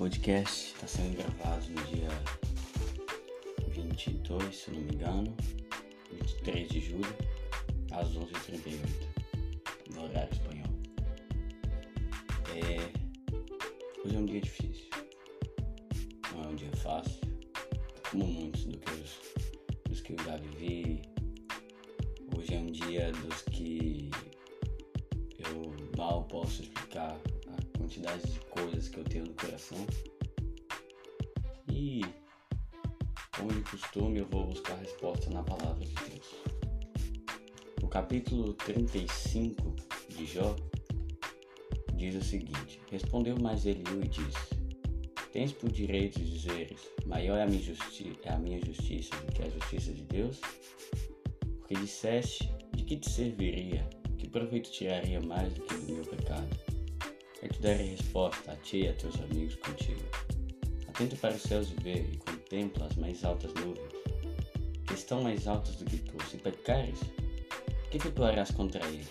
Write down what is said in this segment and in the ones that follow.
podcast está sendo gravado no dia 22, se não me engano, 23 de julho, às 11h38, no horário espanhol. É... Hoje é um dia difícil, coração. E, como de costume, eu vou buscar a resposta na palavra de Deus. O capítulo 35 de Jó diz o seguinte: Respondeu mais Eliú e disse: Tens por direito de dizeres: Maior é a minha, é a minha justiça do que a justiça de Deus? Porque disseste: De que te serviria? Que proveito tiraria mais do que do meu pecado? Eu te darei resposta a ti e a teus amigos contigo. Atento para os céus e vê, e contempla as mais altas nuvens, que estão mais altas do que tu. Se pecares, que efetuarás contra ele?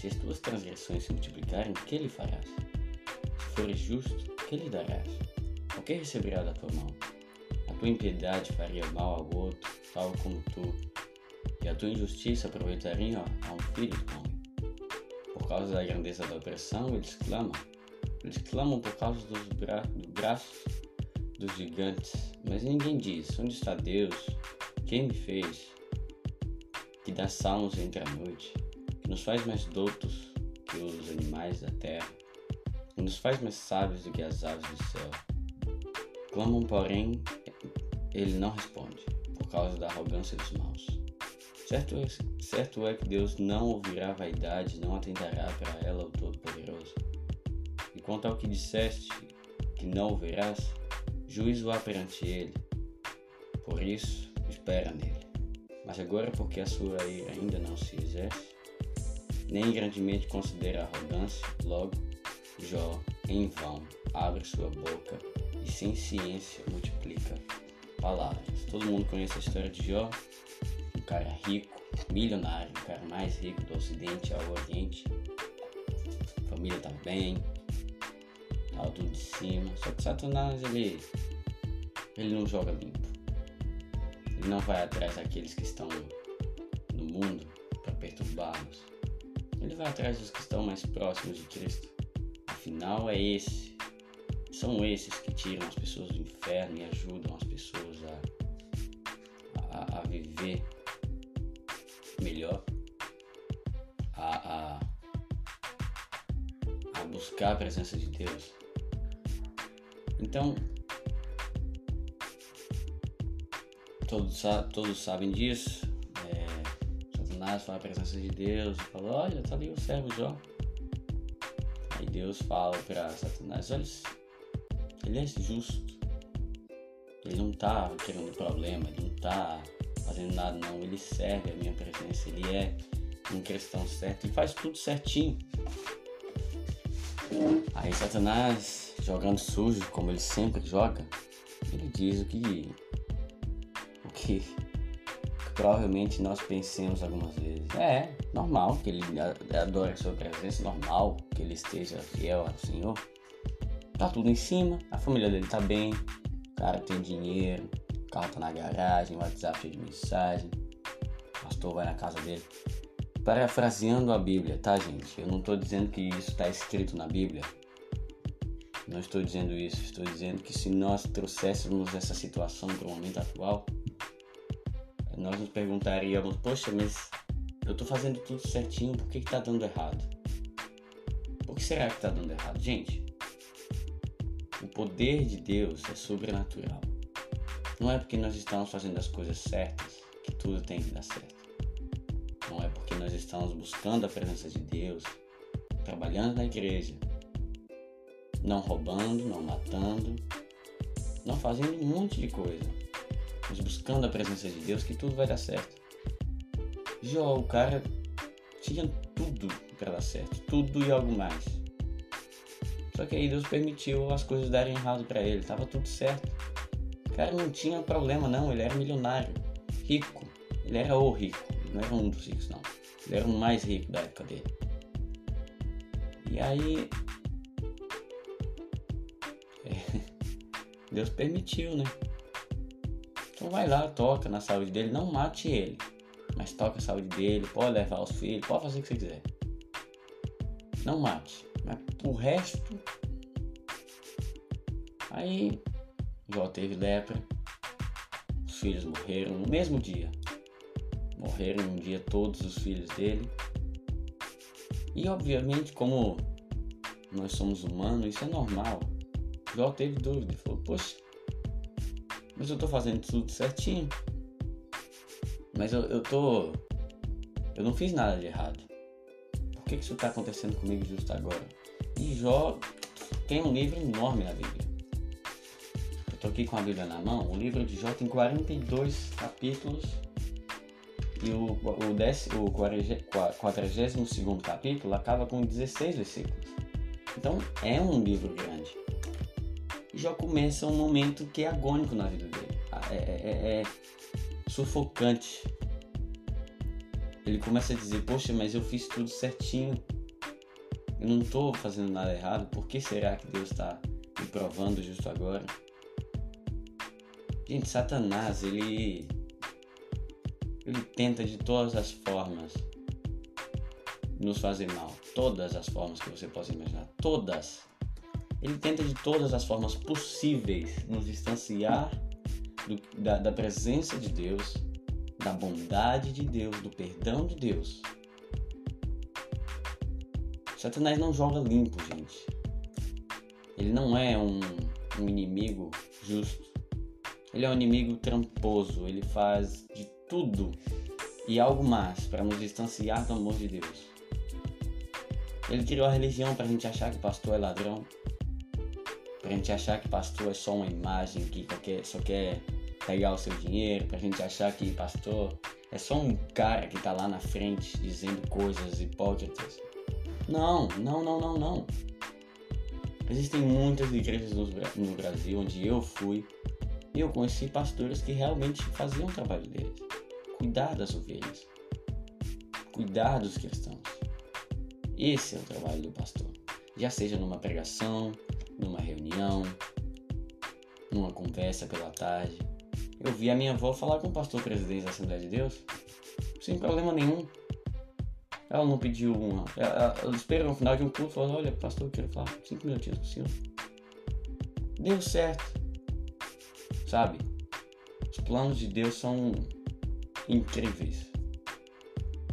Se as tuas transgressões se multiplicarem, que lhe farás? Se fores justo, que lhe darás? O que receberá da tua mão? A tua impiedade faria mal ao outro, tal como tu, e a tua injustiça aproveitaria a um filho do homem causa da grandeza da opressão, eles clamam. Eles clamam por causa dos, bra dos braços dos gigantes. Mas ninguém diz: Onde está Deus? Quem me fez? Que dá salmos entre a noite, que nos faz mais doutos que os animais da terra, que nos faz mais sábios do que as aves do céu. Clamam, porém, ele não responde, por causa da arrogância dos maus. Certo é, certo é que Deus não ouvirá vaidade, não atenderá para ela o Todo-Poderoso. E quanto ao que disseste que não ouvirás, juízo há perante ele. Por isso, espera nele. Mas agora, porque a sua ira ainda não se exerce, nem grandemente considera a arrogância, logo, Jó, em vão, abre sua boca e sem ciência multiplica palavras. Todo mundo conhece a história de Jó? Cara rico, milionário, o cara mais rico do Ocidente ao Oriente. A família tá bem, tá tudo de cima. Só que Satanás ele, ele não joga limpo. Ele não vai atrás daqueles que estão no mundo para perturbá-los. Ele vai atrás dos que estão mais próximos de Cristo. Afinal, é esse. São esses que tiram as pessoas do inferno e ajudam as pessoas a, a, a viver buscar a presença de Deus. Então, todos, todos sabem disso. É, Satanás fala a presença de Deus e fala: Olha, tá ali o servo Jó. Aí Deus fala para Satanás: Olha, ele é justo. Ele não tá querendo problema, ele não tá fazendo nada, não. Ele serve a minha presença, ele é um cristão certo, ele faz tudo certinho. Aí Satanás, jogando sujo, como ele sempre joga, ele diz o que, o que, provavelmente nós pensemos algumas vezes. É normal que ele adore a sua presença, normal que ele esteja fiel ao Senhor. Tá tudo em cima, a família dele tá bem, o cara tem dinheiro, o carro tá na garagem, o WhatsApp cheio de mensagem, o pastor vai na casa dele. Parafraseando a Bíblia, tá, gente? Eu não estou dizendo que isso está escrito na Bíblia. Não estou dizendo isso. Estou dizendo que se nós trouxéssemos essa situação para o momento atual, nós nos perguntaríamos: Poxa, mas eu estou fazendo tudo certinho, por que está dando errado? Por que será que está dando errado? Gente, o poder de Deus é sobrenatural. Não é porque nós estamos fazendo as coisas certas que tudo tem que dar certo. Nós estamos buscando a presença de Deus, trabalhando na igreja, não roubando, não matando, não fazendo um monte de coisa, mas buscando a presença de Deus que tudo vai dar certo. Jó, o cara tinha tudo para dar certo, tudo e algo mais. Só que aí Deus permitiu as coisas darem errado para ele, tava tudo certo. O cara não tinha problema, não. Ele era milionário, rico. Ele era o rico. Não era um dos ricos, não. Ele era o mais rico da época dele. E aí. Deus permitiu, né? Então vai lá, toca na saúde dele, não mate ele, mas toca a saúde dele, pode levar os filhos, pode fazer o que você quiser. Não mate. Mas o resto. Aí Jó teve lepra. Os filhos morreram no mesmo dia. Morreram um dia todos os filhos dele. E obviamente, como nós somos humanos, isso é normal. Jó teve dúvida, falou, poxa, mas eu tô fazendo tudo certinho. Mas eu, eu tô. Eu não fiz nada de errado. Por que, que isso tá acontecendo comigo justo agora? E Jó tem um livro enorme na Bíblia. Eu tô aqui com a Bíblia na mão. O livro de Jó tem 42 capítulos. E o, o, o 42 capítulo acaba com 16 versículos. Então é um livro grande. E Jó começa um momento que é agônico na vida dele. É, é, é, é sufocante. Ele começa a dizer: Poxa, mas eu fiz tudo certinho. Eu não estou fazendo nada errado. Por que será que Deus está me provando justo agora? Gente, Satanás, ele ele tenta de todas as formas nos fazer mal. Todas as formas que você possa imaginar. Todas. Ele tenta de todas as formas possíveis nos distanciar do, da, da presença de Deus, da bondade de Deus, do perdão de Deus. Satanás não joga limpo, gente. Ele não é um, um inimigo justo. Ele é um inimigo tramposo. Ele faz de tudo e algo mais para nos distanciar do amor de Deus. Ele criou a religião para a gente achar que pastor é ladrão, para a gente achar que pastor é só uma imagem que só quer pegar o seu dinheiro, para a gente achar que pastor é só um cara que está lá na frente dizendo coisas hipócritas. Não, não, não, não, não. Existem muitas igrejas no Brasil onde eu fui e eu conheci pastores que realmente faziam o trabalho deles cuidar das ovelhas, cuidar dos cristãos. Esse é o trabalho do pastor. Já seja numa pregação, numa reunião, numa conversa pela tarde. Eu vi a minha avó falar com o pastor presidente da Assembleia de Deus sem problema nenhum. Ela não pediu uma. Ela, ela esperou no final de um culto e Olha, pastor, eu quero falar cinco minutinhos com o senhor. Deu certo. Sabe? Os planos de Deus são incríveis.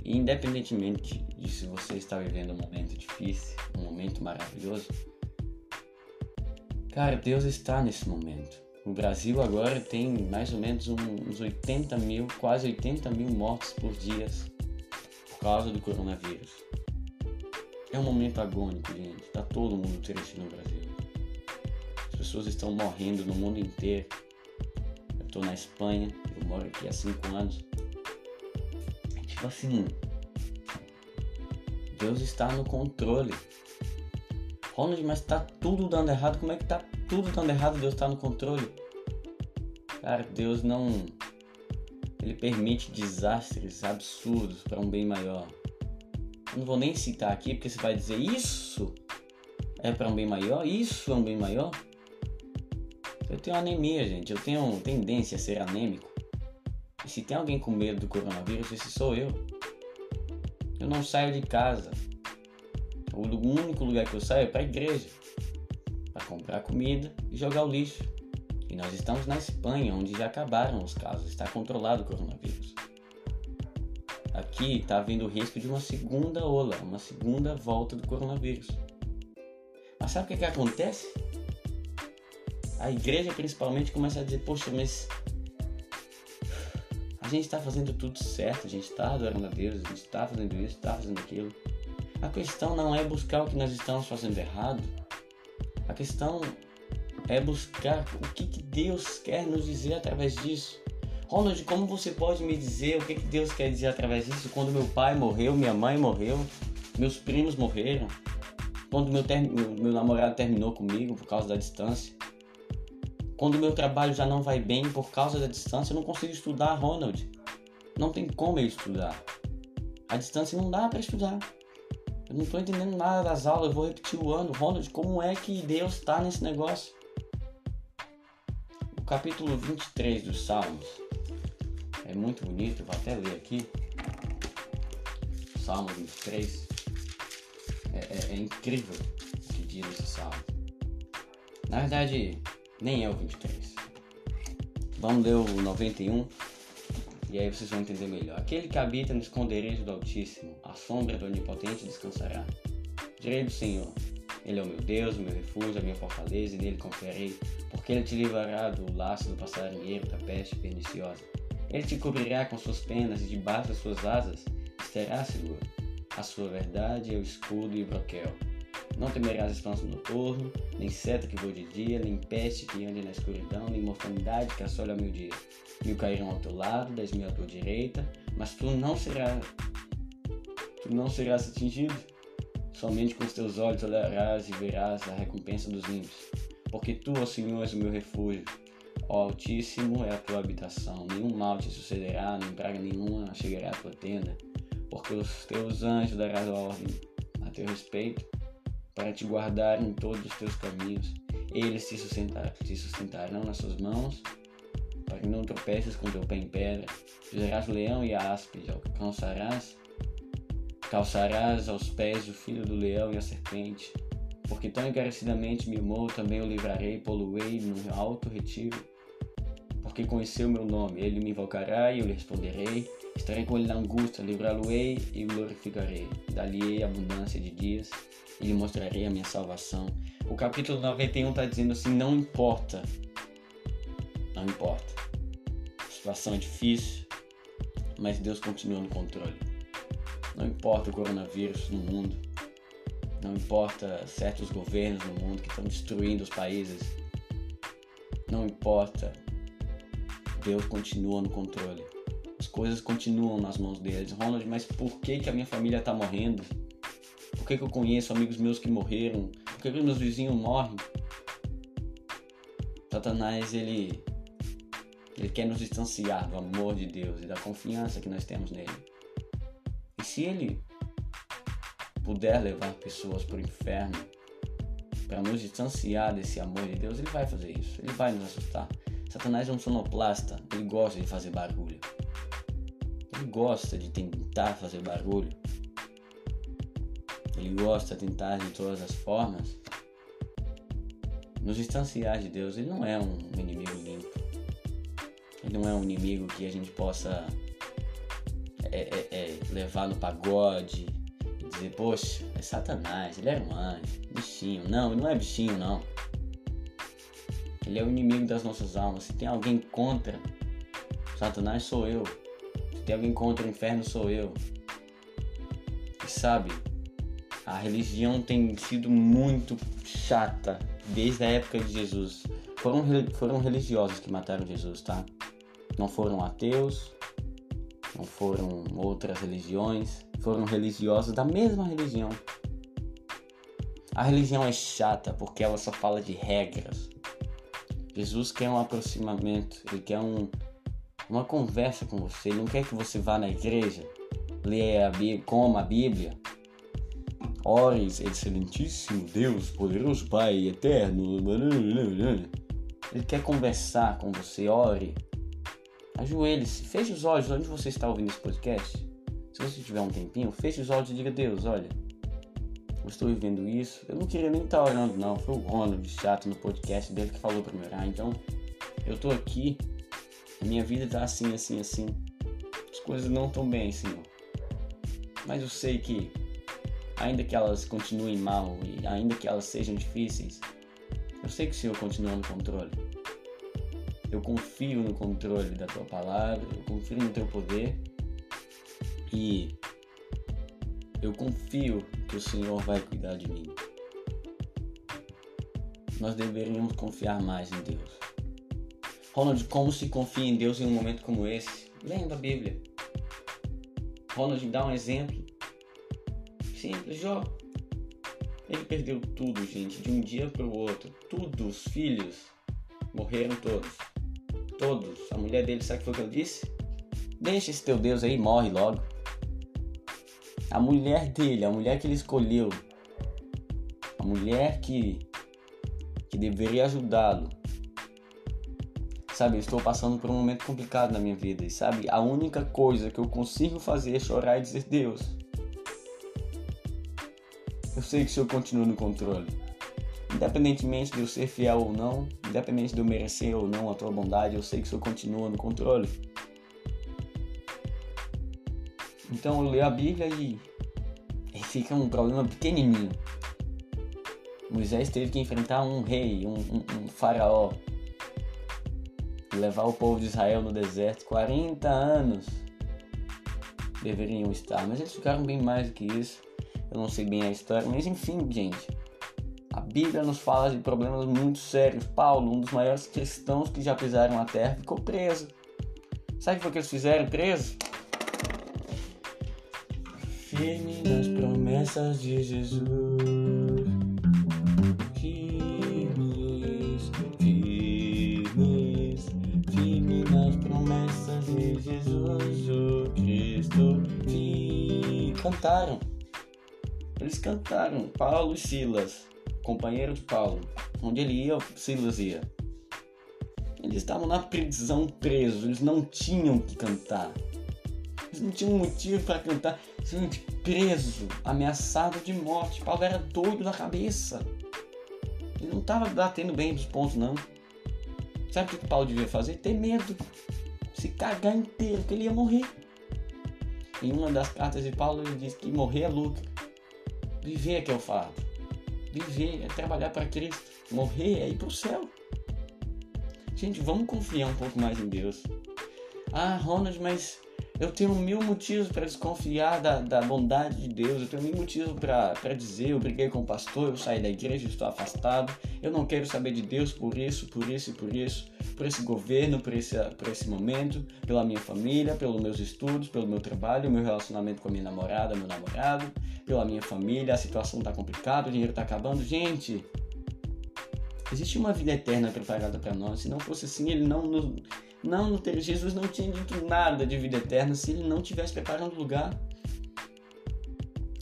E independentemente de se você está vivendo um momento difícil, um momento maravilhoso, cara, Deus está nesse momento. O Brasil agora tem mais ou menos uns 80 mil, quase 80 mil mortes por dia por causa do coronavírus. É um momento agônico, gente. Tá todo mundo triste no Brasil. As pessoas estão morrendo no mundo inteiro. Eu estou na Espanha, eu moro aqui há 5 anos. Tipo assim, Deus está no controle. Ronald, mas tá tudo dando errado. Como é que tá tudo dando errado? Deus está no controle. Cara, Deus não. Ele permite desastres absurdos para um bem maior. Eu não vou nem citar aqui porque você vai dizer isso é para um bem maior, isso é um bem maior. Eu tenho anemia, gente. Eu tenho tendência a ser anêmico. E se tem alguém com medo do coronavírus, esse sou eu. Eu não saio de casa. O único lugar que eu saio é para a igreja para comprar comida e jogar o lixo. E nós estamos na Espanha, onde já acabaram os casos, está controlado o coronavírus. Aqui está havendo o risco de uma segunda ola, uma segunda volta do coronavírus. Mas sabe o que, que acontece? A igreja principalmente começa a dizer, poxa, mas a gente está fazendo tudo certo, a gente está adorando a Deus, a gente está fazendo isso, está fazendo aquilo. A questão não é buscar o que nós estamos fazendo errado. A questão é buscar o que, que Deus quer nos dizer através disso. Ronald, como você pode me dizer o que, que Deus quer dizer através disso quando meu pai morreu, minha mãe morreu, meus primos morreram, quando meu, ter... meu namorado terminou comigo por causa da distância? Quando o meu trabalho já não vai bem por causa da distância, eu não consigo estudar, Ronald. Não tem como eu estudar. A distância não dá para estudar. Eu não estou entendendo nada das aulas, eu vou repetir o ano. Ronald, como é que Deus está nesse negócio? capítulo 23 dos Salmos é muito bonito, vou até ler aqui. Salmo 23. É, é, é incrível o que diz esse salmo. Na verdade, nem é o 23. Vamos ler o 91 e aí vocês vão entender melhor. Aquele que habita no esconderijo do Altíssimo, a sombra do Onipotente descansará. Direi do Senhor, Ele é o meu Deus, o meu refúgio, a minha fortaleza, e nele confiarei, porque Ele te livrará do laço do passarinheiro, da peste perniciosa. Ele te cobrirá com suas penas e debaixo das suas asas estará seguro. A sua verdade é o escudo e o broquel. Não temerás espanto noturno, nem seta que voe de dia, nem peste que ande na escuridão, nem mortandade que assole ao meu dia. Mil cairão ao teu lado, dez mil à tua direita, mas tu não serás, tu não serás atingido. Somente com os teus olhos olharás e verás a recompensa dos ímpios. Porque tu, ó Senhor, és o meu refúgio, Ó Altíssimo é a tua habitação, nenhum mal te sucederá, nem praga nenhuma chegará à tua tenda, porque os teus anjos darão ordem a teu respeito, para te guardar em todos os teus caminhos. Eles te, sustentar, te sustentarão nas suas mãos, para que não tropeces com teu pé em pedra. Fizerás o leão e áspide, alcançarás, calçarás aos pés o filho do leão e a serpente. Porque tão encarecidamente me amou, também o livrarei, poluei no alto retiro porque conheceu meu nome. Ele me invocará e eu lhe responderei. Estarei com ele na angústia, livrá-lo-ei e glorificarei. Dali-ei abundância de dias e lhe mostrarei a minha salvação. O capítulo 91 está dizendo assim: não importa, não importa. A situação é difícil, mas Deus continua no controle. Não importa o coronavírus no mundo, não importa certos governos no mundo que estão destruindo os países, não importa Deus continua no controle. As coisas continuam nas mãos deles. Ronald, mas por que, que a minha família está morrendo? Por que, que eu conheço amigos meus que morreram? Por que, que meus vizinhos morrem? Satanás, ele, ele quer nos distanciar do amor de Deus e da confiança que nós temos nele. E se ele puder levar pessoas para o inferno, para nos distanciar desse amor de Deus, ele vai fazer isso. Ele vai nos assustar. Satanás é um sonoplasta, ele gosta de fazer barulho. Ele gosta de tentar fazer barulho. Ele gosta de tentar de todas as formas nos distanciar de Deus. Ele não é um inimigo limpo. Ele não é um inimigo que a gente possa é, é, é, levar no pagode e dizer, poxa, é Satanás, ele é um anjo, bichinho. Não, ele não é bichinho, não. Ele é o inimigo das nossas almas. Se tem alguém contra Satanás, sou eu. Se tem alguém contra o inferno, sou eu. E sabe, a religião tem sido muito chata desde a época de Jesus. Foram, foram religiosos que mataram Jesus, tá? Não foram ateus, não foram outras religiões, foram religiosos da mesma religião. A religião é chata porque ela só fala de regras. Jesus quer um aproximamento, ele quer um, uma conversa com você, ele não quer que você vá na igreja, leia a Bíblia, coma a Bíblia, ore, excelentíssimo Deus, poderoso Pai, eterno. Ele quer conversar com você, ore, ajoelhe-se, feche os olhos onde você está ouvindo esse podcast. Se você tiver um tempinho, feche os olhos e diga: Deus, olha, eu estou vivendo isso. Eu não queria nem estar orando, não. Foi o Ronald chato no podcast dele que falou pra me orar. Então, eu estou aqui, a minha vida está assim, assim, assim. As coisas não estão bem, Senhor. Mas eu sei que, ainda que elas continuem mal e ainda que elas sejam difíceis, eu sei que o Senhor continua no controle. Eu confio no controle da tua palavra, eu confio no teu poder e eu confio que o Senhor vai cuidar de mim. Nós deveríamos confiar mais em Deus. Ronald, como se confia em Deus em um momento como esse? Lendo a Bíblia. Ronald, dá um exemplo. Simples, Jó. Ele perdeu tudo, gente, de um dia para o outro. Tudo, os filhos morreram todos. Todos. A mulher dele, sabe o que eu disse? Deixa esse teu Deus aí, morre logo. A mulher dele, a mulher que ele escolheu, a mulher que, que deveria ajudá-lo, Sabe, eu estou passando por um momento complicado na minha vida e sabe, a única coisa que eu consigo fazer é chorar e dizer: Deus, eu sei que o Senhor continua no controle. Independentemente de eu ser fiel ou não, independente de eu merecer ou não a tua bondade, eu sei que o Senhor continua no controle. Então eu leio a Bíblia e, e fica um problema pequenininho. Moisés teve que enfrentar um rei, um, um, um faraó, levar o povo de Israel no deserto 40 anos deveriam estar, mas eles ficaram bem mais do que isso. Eu não sei bem a história, mas enfim, gente. A Bíblia nos fala de problemas muito sérios. Paulo, um dos maiores cristãos que já pisaram a terra, ficou preso. Sabe o que eles fizeram preso? Firme nas promessas de Jesus. Firmes, firmes, firme nas promessas de Jesus, o Cristo. E cantaram. Eles cantaram. Paulo e Silas, companheiro de Paulo. Onde ele ia, Silas ia. Eles estavam na prisão presos, eles não tinham que cantar. Não tinham motivo para cantar. Gente, preso, ameaçado de morte. Paulo era doido da cabeça. Ele não estava batendo bem dos pontos, não. Sabe o que Paulo devia fazer? Ter medo. Se cagar inteiro, que ele ia morrer. Em uma das cartas de Paulo, ele diz que morrer é lucro. Viver é que é o fato. Viver é trabalhar para Cristo. Morrer é ir para o céu. Gente, vamos confiar um pouco mais em Deus. Ah, Ronald, mas eu tenho mil motivos para desconfiar da, da bondade de Deus. Eu tenho mil motivos para dizer: eu briguei com o pastor, eu saí da igreja, estou afastado. Eu não quero saber de Deus por isso, por isso e por isso. Por esse governo, por esse, por esse momento, pela minha família, pelos meus estudos, pelo meu trabalho, meu relacionamento com a minha namorada, meu namorado, pela minha família. A situação está complicada, o dinheiro está acabando. Gente, existe uma vida eterna preparada para nós. Se não fosse assim, ele não nos não, Jesus não tinha dito nada de vida eterna se ele não tivesse preparando o lugar.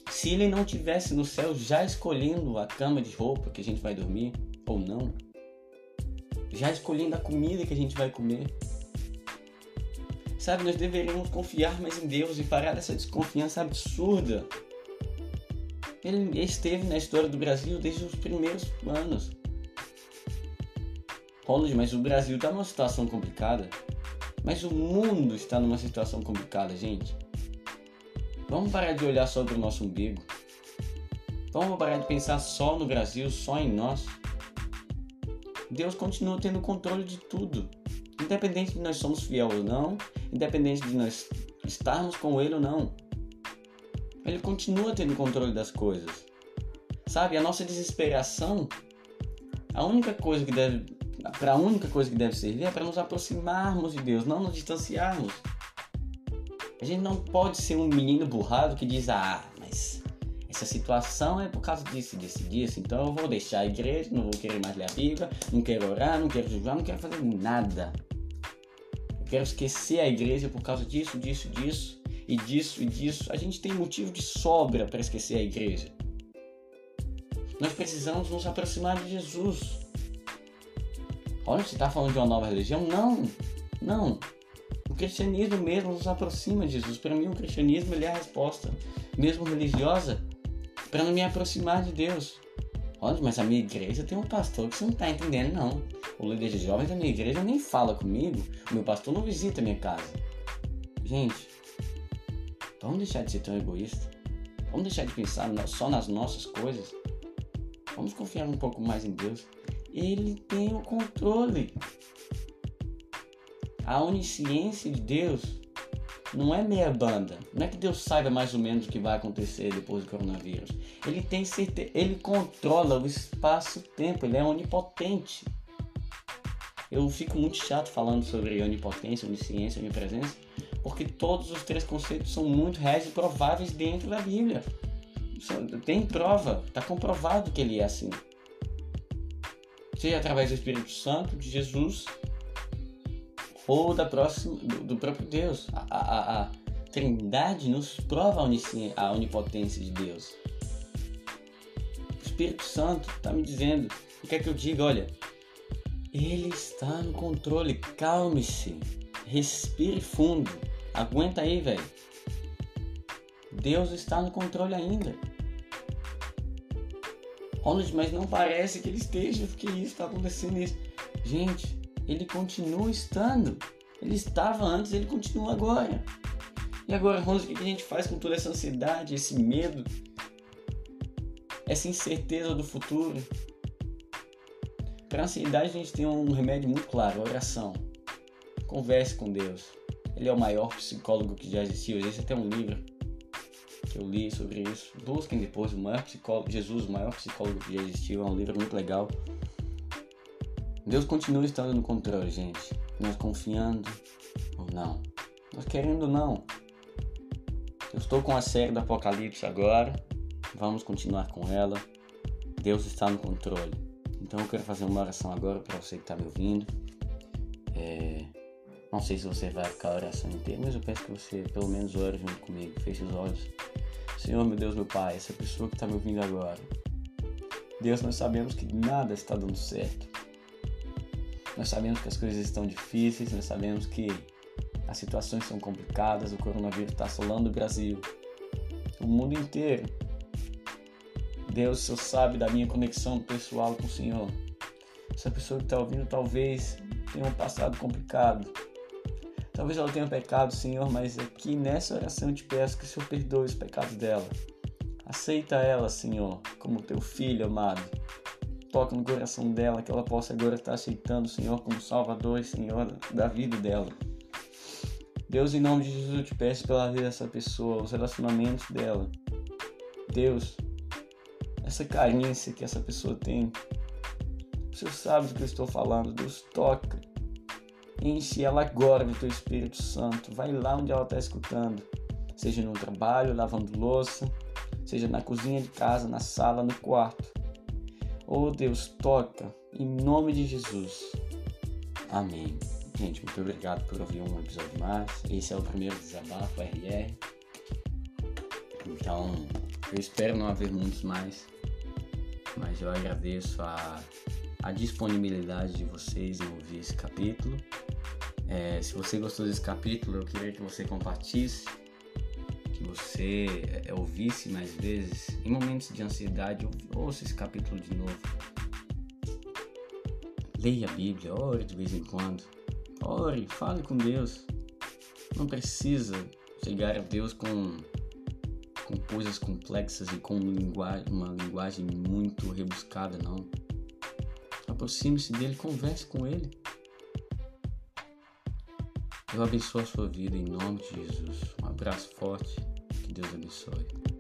Se ele não tivesse no céu já escolhendo a cama de roupa que a gente vai dormir ou não, já escolhendo a comida que a gente vai comer. Sabe, nós deveríamos confiar mais em Deus e parar dessa desconfiança absurda. Ele esteve na história do Brasil desde os primeiros anos. Ronald, mas o Brasil está numa situação complicada. Mas o mundo está numa situação complicada, gente. Vamos parar de olhar só para o nosso umbigo. Vamos parar de pensar só no Brasil, só em nós. Deus continua tendo controle de tudo. Independente de nós somos fiel ou não, independente de nós estarmos com Ele ou não. Ele continua tendo controle das coisas. Sabe, a nossa desesperação, a única coisa que deve para a única coisa que deve servir é para nos aproximarmos de Deus, não nos distanciarmos. A gente não pode ser um menino burrado que diz: ah, mas essa situação é por causa disso, disso, disso, então eu vou deixar a igreja, não vou querer mais ler a Bíblia, não quero orar, não quero jejuar, não quero fazer nada. Eu quero esquecer a igreja por causa disso, disso, disso, e disso e disso. A gente tem motivo de sobra para esquecer a igreja. Nós precisamos nos aproximar de Jesus. Olha, você está falando de uma nova religião? Não, não. O cristianismo mesmo nos aproxima de Jesus. Para mim, o cristianismo é a resposta, mesmo religiosa, para me aproximar de Deus. Olha, mas a minha igreja tem um pastor que você não está entendendo, não. O líder de jovens da minha igreja nem fala comigo. O meu pastor não visita a minha casa. Gente, vamos deixar de ser tão egoísta. Vamos deixar de pensar só nas nossas coisas. Vamos confiar um pouco mais em Deus ele tem o controle. A onisciência de Deus não é meia banda. Não é que Deus saiba mais ou menos o que vai acontecer depois do coronavírus. Ele tem certeza, ele controla o espaço-tempo, ele é onipotente. Eu fico muito chato falando sobre onipotência, onisciência, onipresença, porque todos os três conceitos são muito reais e prováveis dentro da Bíblia. Tem prova, está comprovado que ele é assim seja através do Espírito Santo, de Jesus, ou da próxima, do, do próprio Deus. A, a, a, Trindade nos prova a, onipotência de Deus. O Espírito Santo está me dizendo, o que é que eu digo? Olha, Ele está no controle. Calme-se. Respire fundo. Aguenta aí, velho. Deus está no controle ainda. Ronald, mas não parece que ele esteja, porque isso está acontecendo isso. Gente, ele continua estando. Ele estava antes, ele continua agora. E agora, Ronald, o que a gente faz com toda essa ansiedade, esse medo, essa incerteza do futuro? Para a ansiedade, a gente tem um remédio muito claro: oração. Converse com Deus. Ele é o maior psicólogo que já existiu. Existe até um livro eu li sobre isso. Busquem depois o maior psicólogo, Jesus, o maior psicólogo que já existiu. É um livro muito legal. Deus continua estando no controle, gente. Nós confiando ou não. Nós querendo ou não. Eu estou com a série do Apocalipse agora. Vamos continuar com ela. Deus está no controle. Então eu quero fazer uma oração agora para você que está me ouvindo. É... Não sei se você vai ficar a oração inteira, mas eu peço que você pelo menos ore junto comigo. Feche os olhos. Senhor, meu Deus, meu Pai, essa pessoa que está me ouvindo agora. Deus, nós sabemos que nada está dando certo. Nós sabemos que as coisas estão difíceis, nós sabemos que as situações são complicadas, o coronavírus está assolando o Brasil, o mundo inteiro. Deus, Senhor sabe da minha conexão pessoal com o Senhor. Essa pessoa que está ouvindo talvez tenha um passado complicado. Talvez ela tenha pecado, Senhor, mas aqui nessa oração eu te peço que o Senhor perdoe os pecados dela. Aceita ela, Senhor, como teu filho amado. Toca no coração dela, que ela possa agora estar aceitando o Senhor como Salvador e Senhor da vida dela. Deus, em nome de Jesus, eu te peço pela vida dessa pessoa, os relacionamentos dela. Deus, essa carência que essa pessoa tem. O Senhor sabe do que eu estou falando. Deus toca. Enche ela agora do teu Espírito Santo. Vai lá onde ela está escutando. Seja no trabalho, lavando louça, seja na cozinha de casa, na sala, no quarto. Oh Deus, toca em nome de Jesus. Amém. Gente, muito obrigado por ouvir um episódio mais. Esse é o primeiro desabafo RR. Então, eu espero não haver muitos mais mas eu agradeço a, a disponibilidade de vocês em ouvir esse capítulo. É, se você gostou desse capítulo, eu queria que você compartilhasse, que você é, ouvisse mais vezes. Em momentos de ansiedade, ouça esse capítulo de novo. Leia a Bíblia, ore de vez em quando. Ore, fale com Deus. Não precisa chegar a Deus com com coisas complexas e com uma linguagem muito rebuscada, não. Aproxime-se dele, converse com ele. Eu abençoo a sua vida em nome de Jesus. Um abraço forte. Que Deus abençoe.